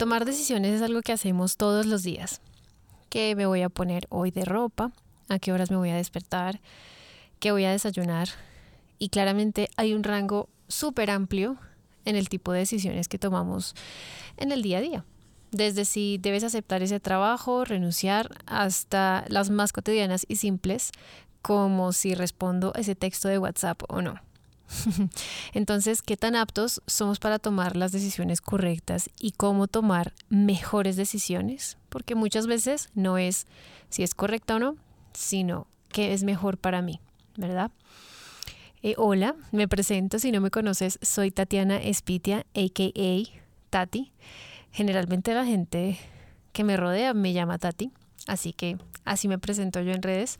Tomar decisiones es algo que hacemos todos los días. ¿Qué me voy a poner hoy de ropa? ¿A qué horas me voy a despertar? ¿Qué voy a desayunar? Y claramente hay un rango súper amplio en el tipo de decisiones que tomamos en el día a día. Desde si debes aceptar ese trabajo, renunciar, hasta las más cotidianas y simples, como si respondo ese texto de WhatsApp o no. Entonces, ¿qué tan aptos somos para tomar las decisiones correctas y cómo tomar mejores decisiones? Porque muchas veces no es si es correcta o no, sino qué es mejor para mí, ¿verdad? Eh, hola, me presento, si no me conoces, soy Tatiana Espitia, a.k.a. Tati. Generalmente la gente que me rodea me llama Tati, así que así me presento yo en redes,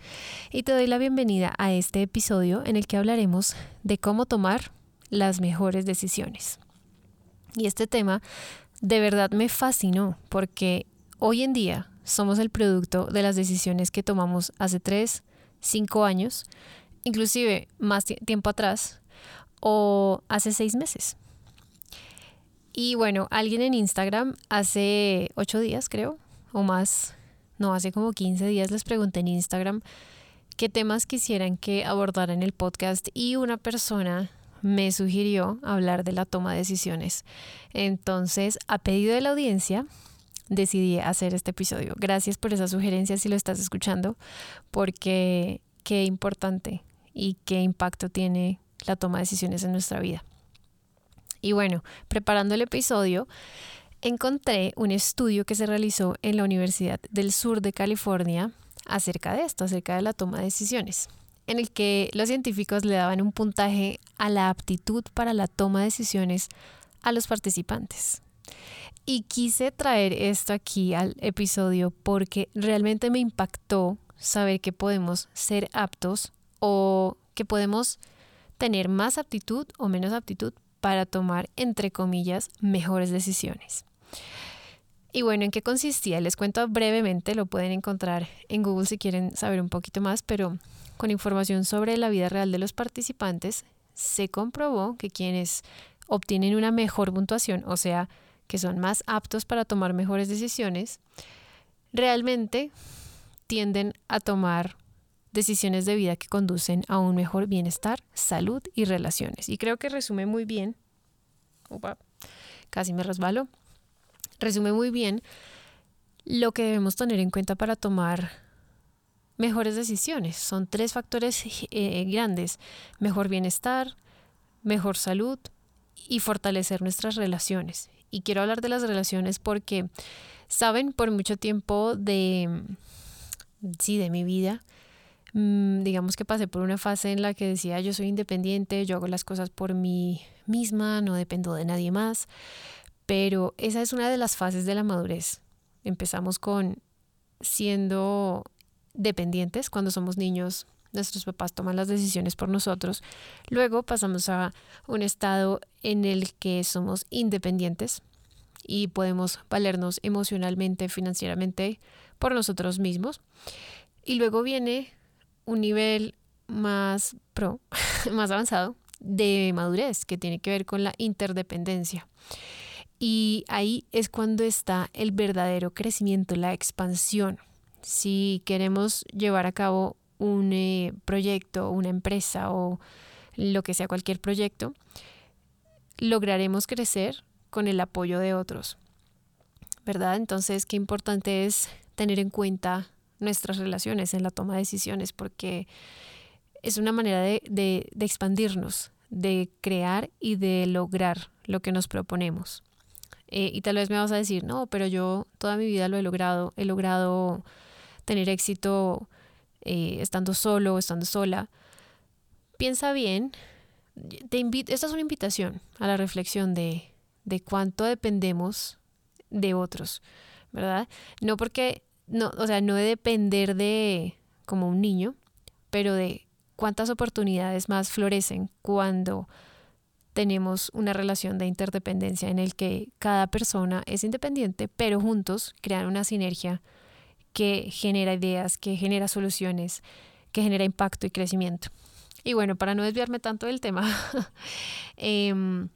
y te doy la bienvenida a este episodio en el que hablaremos de cómo tomar las mejores decisiones. Y este tema de verdad me fascinó porque hoy en día somos el producto de las decisiones que tomamos hace tres, cinco años, inclusive más tiempo atrás o hace seis meses. Y bueno, alguien en Instagram hace ocho días creo, o más, no, hace como 15 días les pregunté en Instagram qué temas quisieran que abordara en el podcast y una persona me sugirió hablar de la toma de decisiones. Entonces, a pedido de la audiencia, decidí hacer este episodio. Gracias por esa sugerencia si lo estás escuchando, porque qué importante y qué impacto tiene la toma de decisiones en nuestra vida. Y bueno, preparando el episodio, encontré un estudio que se realizó en la Universidad del Sur de California acerca de esto, acerca de la toma de decisiones, en el que los científicos le daban un puntaje a la aptitud para la toma de decisiones a los participantes. Y quise traer esto aquí al episodio porque realmente me impactó saber que podemos ser aptos o que podemos tener más aptitud o menos aptitud para tomar, entre comillas, mejores decisiones. Y bueno, ¿en qué consistía? Les cuento brevemente, lo pueden encontrar en Google si quieren saber un poquito más, pero con información sobre la vida real de los participantes, se comprobó que quienes obtienen una mejor puntuación, o sea, que son más aptos para tomar mejores decisiones, realmente tienden a tomar decisiones de vida que conducen a un mejor bienestar, salud y relaciones. Y creo que resume muy bien, casi me resbalo, resume muy bien lo que debemos tener en cuenta para tomar mejores decisiones. Son tres factores eh, grandes, mejor bienestar, mejor salud y fortalecer nuestras relaciones. Y quiero hablar de las relaciones porque, saben, por mucho tiempo de, sí, de mi vida, Mm, digamos que pasé por una fase en la que decía yo soy independiente, yo hago las cosas por mí misma, no dependo de nadie más, pero esa es una de las fases de la madurez. Empezamos con siendo dependientes cuando somos niños, nuestros papás toman las decisiones por nosotros. Luego pasamos a un estado en el que somos independientes y podemos valernos emocionalmente, financieramente por nosotros mismos. Y luego viene un nivel más pro, más avanzado de madurez, que tiene que ver con la interdependencia. Y ahí es cuando está el verdadero crecimiento, la expansión. Si queremos llevar a cabo un eh, proyecto, una empresa o lo que sea cualquier proyecto, lograremos crecer con el apoyo de otros. ¿Verdad? Entonces, qué importante es tener en cuenta nuestras relaciones, en la toma de decisiones, porque es una manera de, expandirnos, de crear y de lograr lo que nos proponemos. Eh, y tal vez me vas a decir, no, pero yo toda mi vida lo he logrado, he logrado tener éxito eh, estando solo, estando sola. Piensa bien, te invito, esta es una invitación a la reflexión de, de cuánto dependemos de otros, ¿verdad? No porque no, o sea, no de depender de como un niño, pero de cuántas oportunidades más florecen cuando tenemos una relación de interdependencia en el que cada persona es independiente, pero juntos crean una sinergia que genera ideas, que genera soluciones, que genera impacto y crecimiento. Y bueno, para no desviarme tanto del tema, em,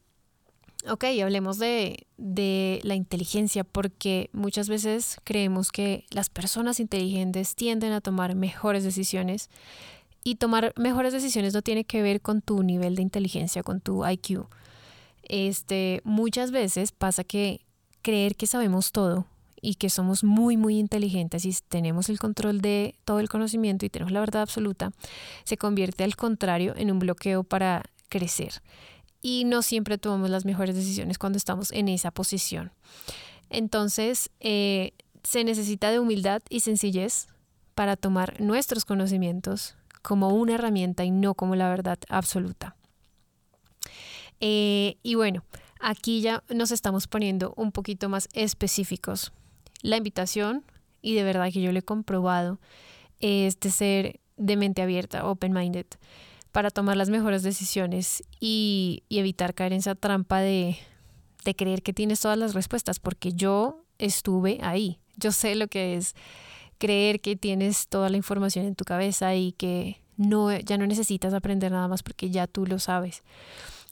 Ok, hablemos de, de, la inteligencia porque muchas veces creemos que las personas inteligentes tienden a tomar mejores decisiones y tomar mejores decisiones no tiene que ver con tu nivel de inteligencia, con tu IQ. Este, muchas veces pasa que creer que sabemos todo y que somos muy, muy inteligentes y tenemos el control de todo el conocimiento y tenemos la verdad absoluta, se convierte al contrario en un bloqueo para crecer y no siempre tomamos las mejores decisiones cuando estamos en esa posición. Entonces, eh, se necesita de humildad y sencillez para tomar nuestros conocimientos como una herramienta y no como la verdad absoluta. Eh, y bueno, aquí ya nos estamos poniendo un poquito más específicos. La invitación, y de verdad que yo lo he comprobado, es de ser de mente abierta, open-minded para tomar las mejores decisiones y, evitar caer en esa trampa de, de creer que tienes todas las respuestas, porque yo estuve ahí. Yo sé lo que es creer que tienes toda la información en tu cabeza y que no, ya no necesitas aprender nada más porque ya tú lo sabes.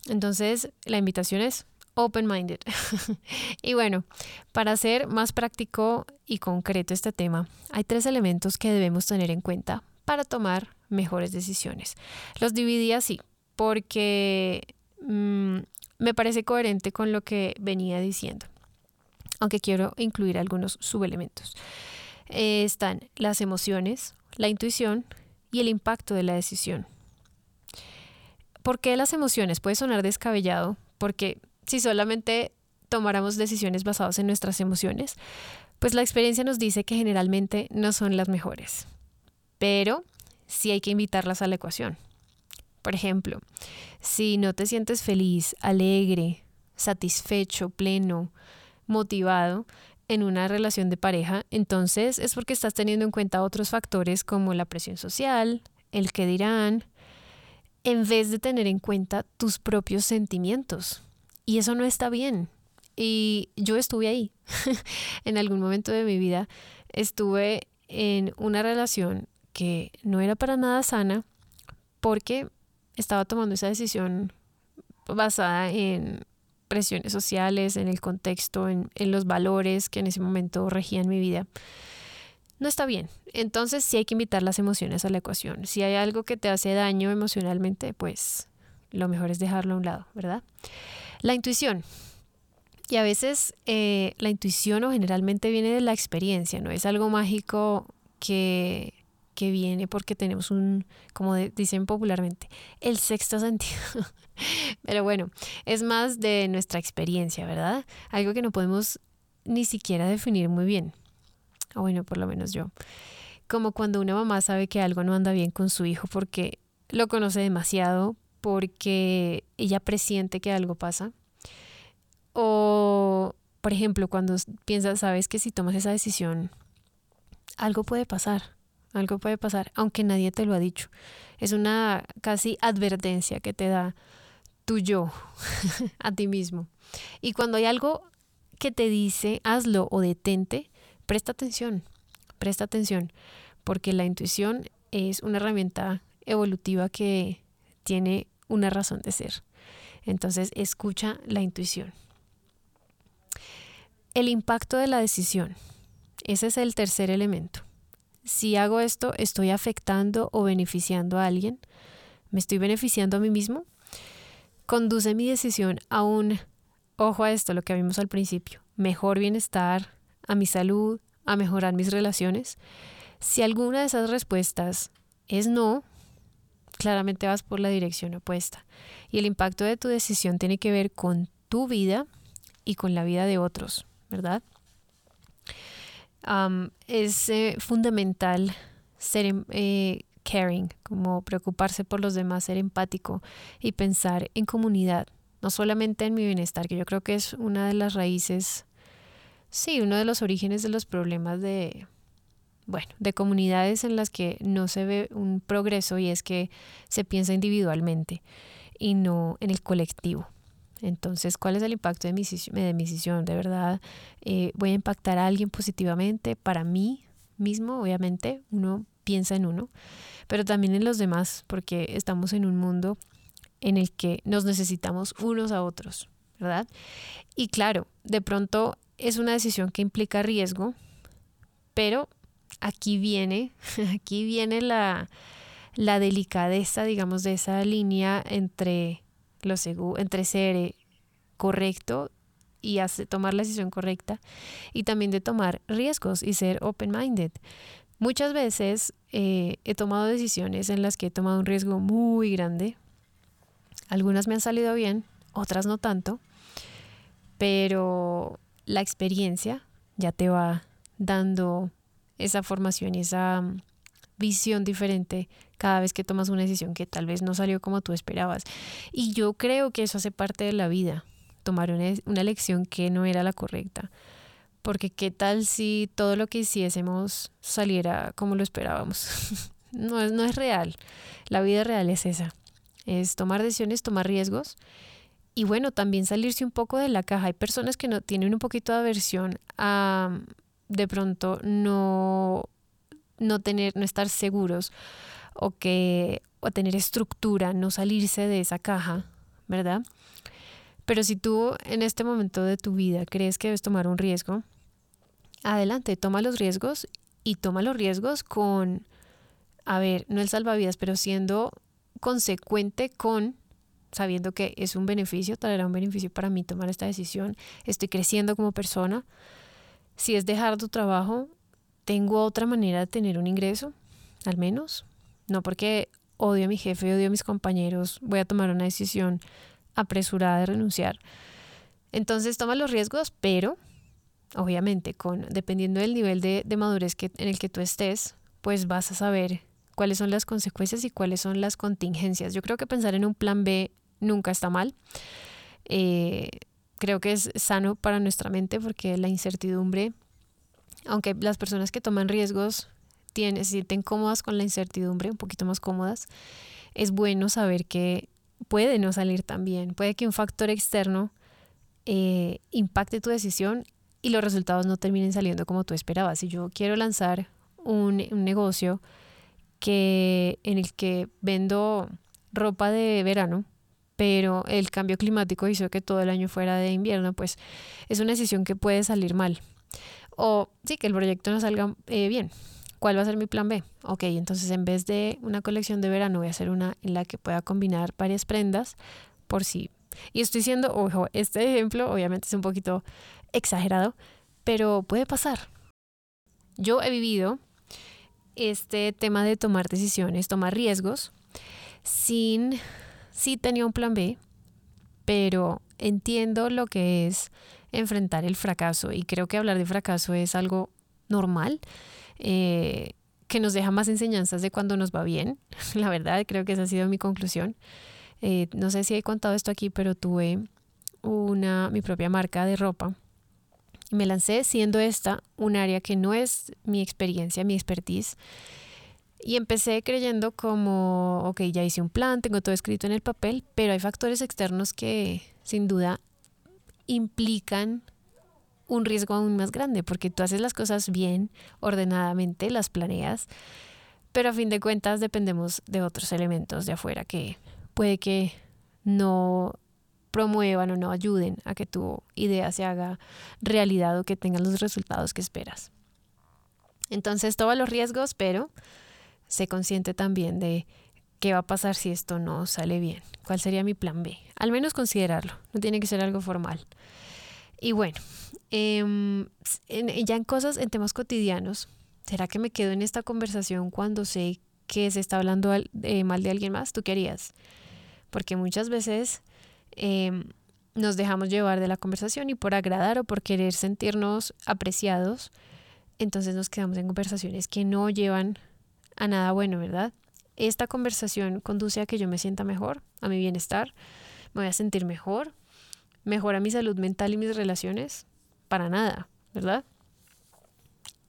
Entonces, la invitación es open-minded. y bueno, para hacer más práctico y concreto este tema, hay tres elementos que debemos tener en cuenta para tomar mejores decisiones. Los dividí así porque mm, me parece coherente con lo que venía diciendo, aunque quiero incluir algunos subelementos. Eh, están las emociones, la intuición y el impacto de la decisión. ¿Por qué las emociones? Puede sonar descabellado, porque si solamente tomáramos decisiones basadas en nuestras emociones, pues la experiencia nos dice que generalmente no son las mejores. Pero sí hay que invitarlas a la ecuación. Por ejemplo, si no te sientes feliz, alegre, satisfecho, pleno, motivado en una relación de pareja, entonces es porque estás teniendo en cuenta otros factores como la presión social, el que dirán, en vez de tener en cuenta tus propios sentimientos. Y eso no está bien. Y yo estuve ahí. en algún momento de mi vida estuve en una relación que no era para nada sana porque estaba tomando esa decisión basada en presiones sociales, en el contexto, en, los valores que en ese momento regían mi vida. No está bien. Entonces sí hay que invitar las emociones a la ecuación. Si hay algo que te hace daño emocionalmente, pues lo mejor es dejarlo a un lado, ¿verdad? La intuición. Y a veces eh, la intuición o generalmente viene de la experiencia, no es algo mágico que viene porque tenemos un, como dicen popularmente, el sexto sentido. Pero bueno, es más de nuestra experiencia, ¿verdad? Algo que no podemos ni siquiera definir muy bien. O bueno, por lo menos yo. Como cuando una mamá sabe que algo no anda bien con su hijo porque lo conoce demasiado, porque ella presiente que algo pasa. O, por ejemplo, cuando piensas, sabes que si tomas esa decisión, algo puede pasar algo puede pasar, aunque nadie te lo ha dicho. Es una casi advertencia que te da tu yo a ti mismo. Y cuando hay algo que te dice hazlo o detente, presta atención, presta atención, porque la intuición es una herramienta evolutiva que tiene una razón de ser. Entonces, escucha la intuición. El impacto de la decisión. Ese es el tercer elemento si hago esto, ¿estoy afectando o beneficiando a alguien? ¿Me estoy beneficiando a mí mismo? Conduce mi decisión a un, ojo a esto, lo que vimos al principio, mejor bienestar, a mi salud, a mejorar mis relaciones. Si alguna de esas respuestas es no, claramente vas por la dirección opuesta. Y el impacto de tu decisión tiene que ver con tu vida y con la vida de otros, ¿verdad? Es eh, fundamental ser em, eh, caring, como preocuparse por los demás, ser empático y pensar en comunidad, no solamente en mi bienestar, que yo creo que es una de las raíces, sí, uno de los orígenes de los problemas de, bueno, de comunidades en las que no se ve un progreso y es que se piensa individualmente y no en el colectivo. Entonces, ¿cuál es el impacto de mi, de mi decisión? ¿De verdad eh, voy a impactar a alguien positivamente? Para mí mismo, obviamente, uno piensa en uno, pero también en los demás, porque estamos en un mundo en el que nos necesitamos unos a otros, ¿verdad? Y claro, de pronto es una decisión que implica riesgo, pero aquí viene, aquí viene la, la delicadeza, digamos, de esa línea entre, lo entre ser correcto y hace, tomar la decisión correcta y también de tomar riesgos y ser open-minded. Muchas veces eh, he tomado decisiones en las que he tomado un riesgo muy grande. Algunas me han salido bien, otras no tanto, pero la experiencia ya te va dando esa formación y esa mm, visión diferente cada vez que tomas una decisión que tal vez no salió como tú esperabas. Y yo creo que eso hace parte de la vida, tomar una, una elección que no era la correcta. Porque qué tal si todo lo que hiciésemos saliera como lo esperábamos. no, es, no es real. La vida real es esa. Es tomar decisiones, tomar riesgos y bueno, también salirse un poco de la caja. Hay personas que no tienen un poquito de aversión a de pronto no, no tener, no estar seguros o que o tener estructura, no salirse de esa caja, ¿verdad? Pero si tú en este momento de tu vida crees que debes tomar un riesgo, adelante, toma los riesgos y toma los riesgos con, a ver, no el salvavidas, pero siendo consecuente con sabiendo que es un beneficio, traerá un beneficio para mí tomar esta decisión, estoy creciendo como persona. Si es dejar tu trabajo, tengo otra manera de tener un ingreso, al menos. No porque odio a mi jefe, odio a mis compañeros, voy a tomar una decisión apresurada de renunciar. Entonces toma los riesgos, pero obviamente con dependiendo del nivel de, de madurez que, en el que tú estés, pues vas a saber cuáles son las consecuencias y cuáles son las contingencias. Yo creo que pensar en un plan B nunca está mal. Eh, creo que es sano para nuestra mente porque la incertidumbre, aunque las personas que toman riesgos tienen, se sienten cómodas con la incertidumbre, un poquito más cómodas, es bueno saber que puede no salir tan bien, puede que un factor externo eh, impacte tu decisión y los resultados no terminen saliendo como tú esperabas. Si yo quiero lanzar un, un negocio que, en el que vendo ropa de verano, pero el cambio climático hizo que todo el año fuera de invierno, pues es una decisión que puede salir mal. O sí, que el proyecto no salga eh, bien. ¿Cuál va a ser mi plan B? Ok, entonces en vez de una colección de verano voy a hacer una en la que pueda combinar varias prendas por si... Y estoy diciendo, ojo, este ejemplo obviamente es un poquito exagerado, pero puede pasar. Yo he vivido este tema de tomar decisiones, tomar riesgos, sin sí tenía un plan B, pero entiendo lo que es enfrentar el fracaso y creo que hablar de fracaso es algo normal. Eh, que nos deja más enseñanzas de cuando nos va bien. La verdad, creo que esa ha sido mi conclusión. Eh, no sé si he contado esto aquí, pero tuve una, mi propia marca de ropa. Me lancé siendo esta un área que no es mi experiencia, mi expertise. Y empecé creyendo como, ok, ya hice un plan, tengo todo escrito en el papel, pero hay factores externos que sin duda implican un riesgo aún más grande, porque tú haces las cosas bien, ordenadamente, las planeas, pero a fin de cuentas dependemos de otros elementos de afuera que puede que no promuevan o no ayuden a que tu idea se haga realidad o que tengan los resultados que esperas. Entonces, todos los riesgos, pero sé consciente también de qué va a pasar si esto no sale bien. ¿Cuál sería mi plan B? Al menos considerarlo, no tiene que ser algo formal. Y bueno, em, ya en cosas, en temas cotidianos, ¿será que me quedo en esta conversación cuando sé que se está hablando mal de alguien más? ¿Tú qué harías? Porque muchas veces em, nos dejamos llevar de la conversación y por agradar o por querer sentirnos apreciados, entonces nos quedamos en conversaciones que no llevan a nada bueno, ¿verdad? Esta conversación conduce a que yo me sienta mejor, a mi bienestar, me voy a sentir mejor, mejora mi salud mental y mis relaciones, para nada, ¿verdad?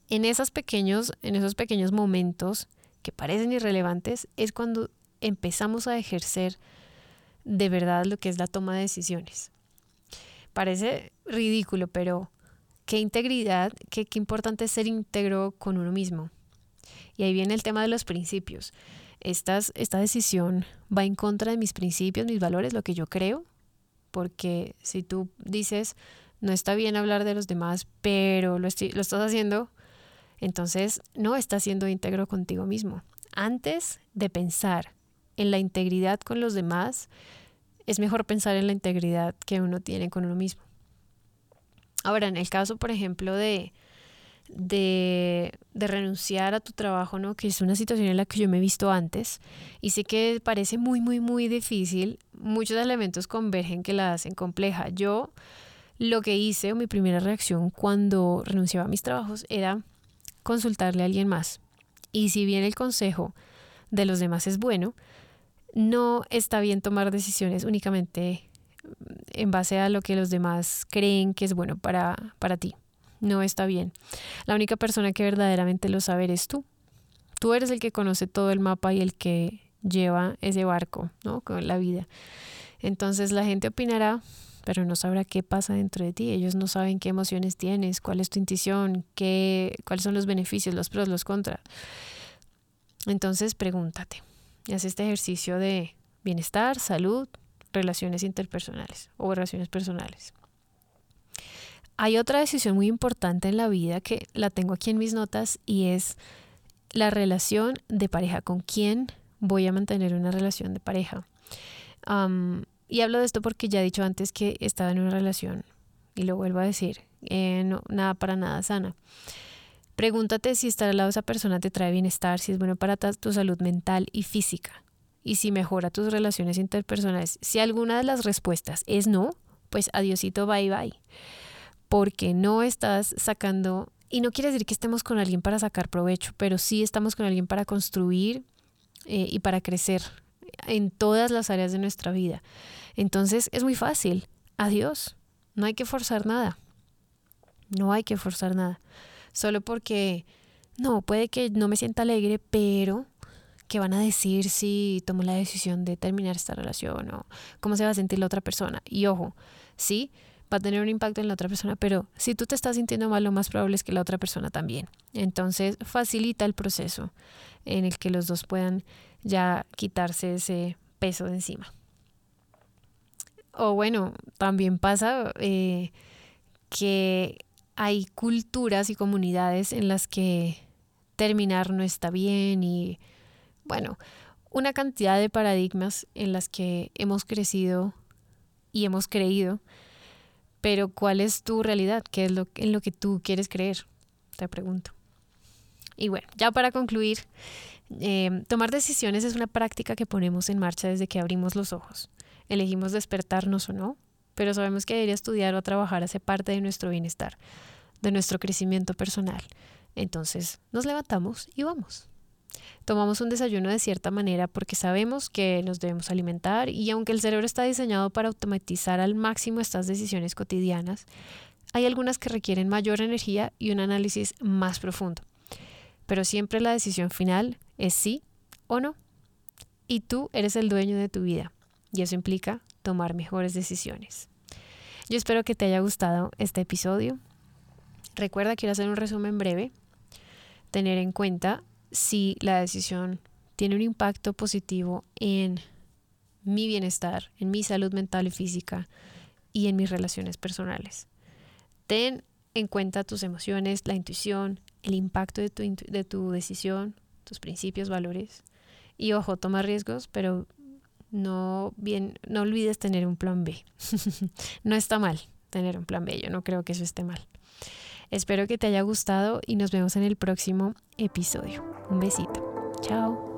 En esos pequeños, en esos pequeños momentos que parecen irrelevantes es cuando empezamos a ejercer de verdad lo que es la toma de decisiones. Parece ridículo, pero qué integridad, qué, qué importante es ser íntegro con uno mismo. Y ahí viene el tema de los principios. esta decisión va en contra de mis principios, mis valores, lo que yo creo, porque si tú dices, no está bien hablar de los demás, pero lo, estás haciendo, entonces no estás siendo íntegro contigo mismo. Antes de pensar en la integridad con los demás, es mejor pensar en la integridad que uno tiene con uno mismo. Ahora, en el caso, por ejemplo, de, de, de, renunciar a tu trabajo, ¿no? Que es una situación en la que yo me he visto antes y sé que parece muy, muy, muy difícil. Muchos elementos convergen que la hacen compleja. Yo lo que hice, o mi primera reacción cuando renunciaba a mis trabajos, era consultarle a alguien más. Y si bien el consejo de los demás es bueno, no está bien tomar decisiones únicamente en base a lo que los demás creen que es bueno para, para ti. No está bien. La única persona que verdaderamente lo sabe eres tú. Tú eres el que conoce todo el mapa y el que lleva ese barco, ¿no? Con la vida. Entonces la gente opinará, pero no sabrá qué pasa dentro de ti. Ellos no saben qué emociones tienes, cuál es tu intuición, qué, cuáles son los beneficios, los pros, los contras. Entonces pregúntate y haz este ejercicio de bienestar, salud, relaciones interpersonales o relaciones personales. Hay otra decisión muy importante en la vida que la tengo aquí en mis notas y es la relación de pareja. ¿Con quién voy a mantener una relación de pareja? y hablo de esto porque ya he dicho antes que estaba en una relación y lo vuelvo a decir, eh, nada para nada sana. Pregúntate si estar al lado de esa persona te trae bienestar, si es bueno para tu salud mental y física y si mejora tus relaciones interpersonales. Si alguna de las respuestas es no, pues adiosito, bye bye. Porque no estás sacando, y no quiere decir que estemos con alguien para sacar provecho, pero sí estamos con alguien para construir eh, y para crecer en todas las áreas de nuestra vida. Entonces es muy fácil. Adiós. No hay que forzar nada. No hay que forzar nada. Solo porque, no, puede que no me sienta alegre, pero ¿qué van a decir si tomo la decisión de terminar esta relación o cómo se va a sentir la otra persona? Y ojo, sí, va a tener un impacto en la otra persona, pero si tú te estás sintiendo mal, lo más probable es que la otra persona también. Entonces, facilita el proceso en el que los dos puedan ya quitarse ese peso de encima. O bueno, también pasa eh, que hay culturas y comunidades en las que terminar no está bien y bueno, una cantidad de paradigmas en las que hemos crecido y hemos creído, pero ¿cuál es tu realidad? ¿Qué es lo, en lo que tú quieres creer? Te pregunto. Y bueno, ya para concluir, eh, tomar decisiones es una práctica que ponemos en marcha desde que abrimos los ojos. Elegimos despertarnos o no, pero sabemos que debería estudiar o trabajar hace parte de nuestro bienestar, de nuestro crecimiento personal. Entonces nos levantamos y vamos. Tomamos un desayuno de cierta manera porque sabemos que nos debemos alimentar y aunque el cerebro está diseñado para automatizar al máximo estas decisiones cotidianas, hay algunas que requieren mayor energía y un análisis más profundo. Pero siempre la decisión final es sí o no. Y tú eres el dueño de tu vida y eso implica tomar mejores decisiones. Yo espero que te haya gustado este episodio. Recuerda, quiero hacer un resumen breve. Tener en cuenta si la decisión tiene un impacto positivo en mi bienestar, en mi salud mental y física y en mis relaciones personales. Ten en cuenta tus emociones, la intuición, el impacto de tu, de tu decisión, tus principios, valores. Y ojo, toma riesgos, pero no, bien, no olvides tener un plan B. no está mal tener un plan B, yo no creo que eso esté mal. Espero que te haya gustado y nos vemos en el próximo episodio. Un besito. Chao.